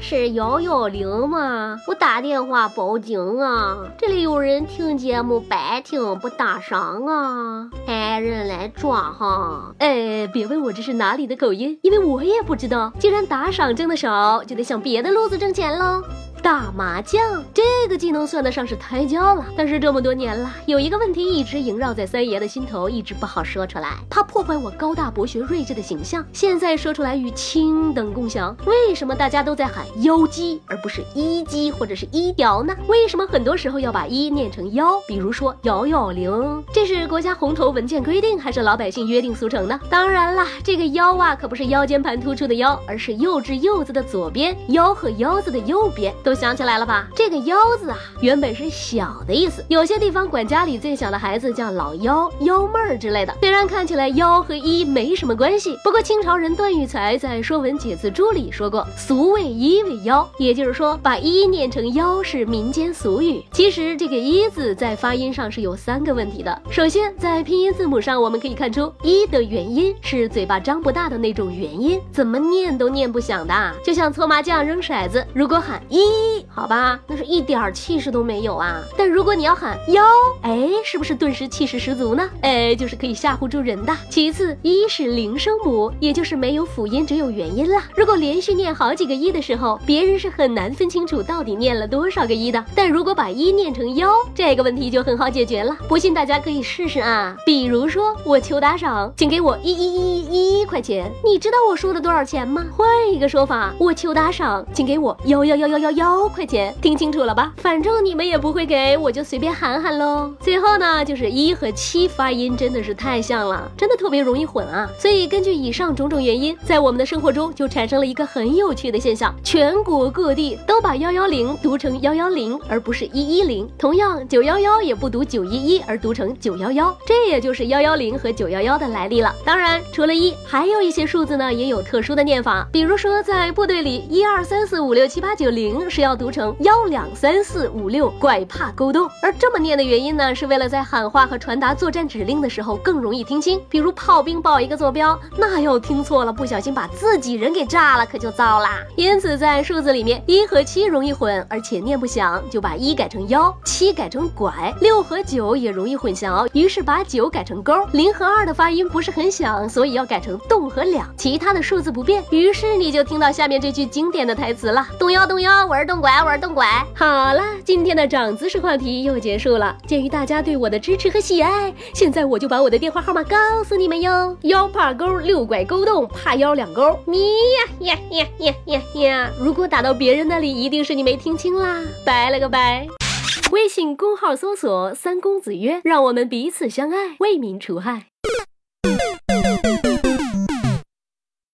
是幺幺零吗？我打电话报警啊！这里有人听节目白听不打赏啊！派人来抓哈！哎，别问我这是哪里的口音，因为我也不知道。既然打赏挣的少，就得想别的路子挣钱喽。打麻将这个技能算得上是胎教了，但是这么多年了，有一个问题一直萦绕在三爷的心头，一直不好说出来，怕破坏我高大博学睿智的形象。现在说出来与卿等共享。为什么大家都在喊妖姬而不是一姬或者是一雕呢？为什么很多时候要把一念成幺？比如说幺幺零，这是国家红头文件规定，还是老百姓约定俗成呢？当然啦，这个腰啊可不是腰间盘突出的腰，而是幼稚柚子的左边，腰和腰子的右边。都想起来了吧？这个“幺”字啊，原本是小的意思。有些地方管家里最小的孩子叫老幺、幺妹儿之类的。虽然看起来“幺”和“一”没什么关系，不过清朝人段玉裁在《说文解字注》里说过：“俗谓一为幺”，也就是说把“一”念成“幺”是民间俗语。其实这个“一”字在发音上是有三个问题的。首先，在拼音字母上我们可以看出“一”的元音是嘴巴张不大的那种元音，怎么念都念不响的。就像搓麻将扔骰子，如果喊“一”。好吧，那是一点气势都没有啊。但如果你要喊幺，哎，是不是顿时气势十足呢？哎，就是可以吓唬住人的。其次，一是零声母，也就是没有辅音，只有元音了。如果连续念好几个一的时候，别人是很难分清楚到底念了多少个一的。但如果把一念成幺，这个问题就很好解决了。不信大家可以试试啊。比如说我求打赏，请给我一一一一一块钱。你知道我说的多少钱吗？换一个说法，我求打赏，请给我幺幺幺幺幺幺块。钱听清楚了吧？反正你们也不会给，我就随便喊喊喽。最后呢，就是一和七发音真的是太像了，真的特别容易混啊。所以根据以上种种原因，在我们的生活中就产生了一个很有趣的现象：全全国各地都把幺幺零读成幺幺零，而不是一一零。同样，九幺幺也不读九一一，而读成九幺幺。这也就是幺幺零和九幺幺的来历了。当然，除了一，还有一些数字呢也有特殊的念法。比如说，在部队里，一二三四五六七八九零是要读成。成幺两三四五六，拐怕勾动。而这么念的原因呢，是为了在喊话和传达作战指令的时候更容易听清。比如炮兵报一个坐标，那要听错了，不小心把自己人给炸了，可就糟啦。因此，在数字里面，一和七容易混，而且念不响，就把一改成幺，七改成拐，六和九也容易混淆，于是把九改成勾。零和二的发音不是很响，所以要改成动和两。其他的数字不变，于是你就听到下面这句经典的台词了：动幺动幺，我是动拐。我是动拐，好了，今天的长姿势话题又结束了。鉴于大家对我的支持和喜爱，现在我就把我的电话号码告诉你们哟：幺怕勾，六拐勾动，怕幺两勾，咪呀呀呀呀呀呀！如果打到别人那里，一定是你没听清啦，拜了个拜。微信公号搜索“三公子曰”，让我们彼此相爱，为民除害。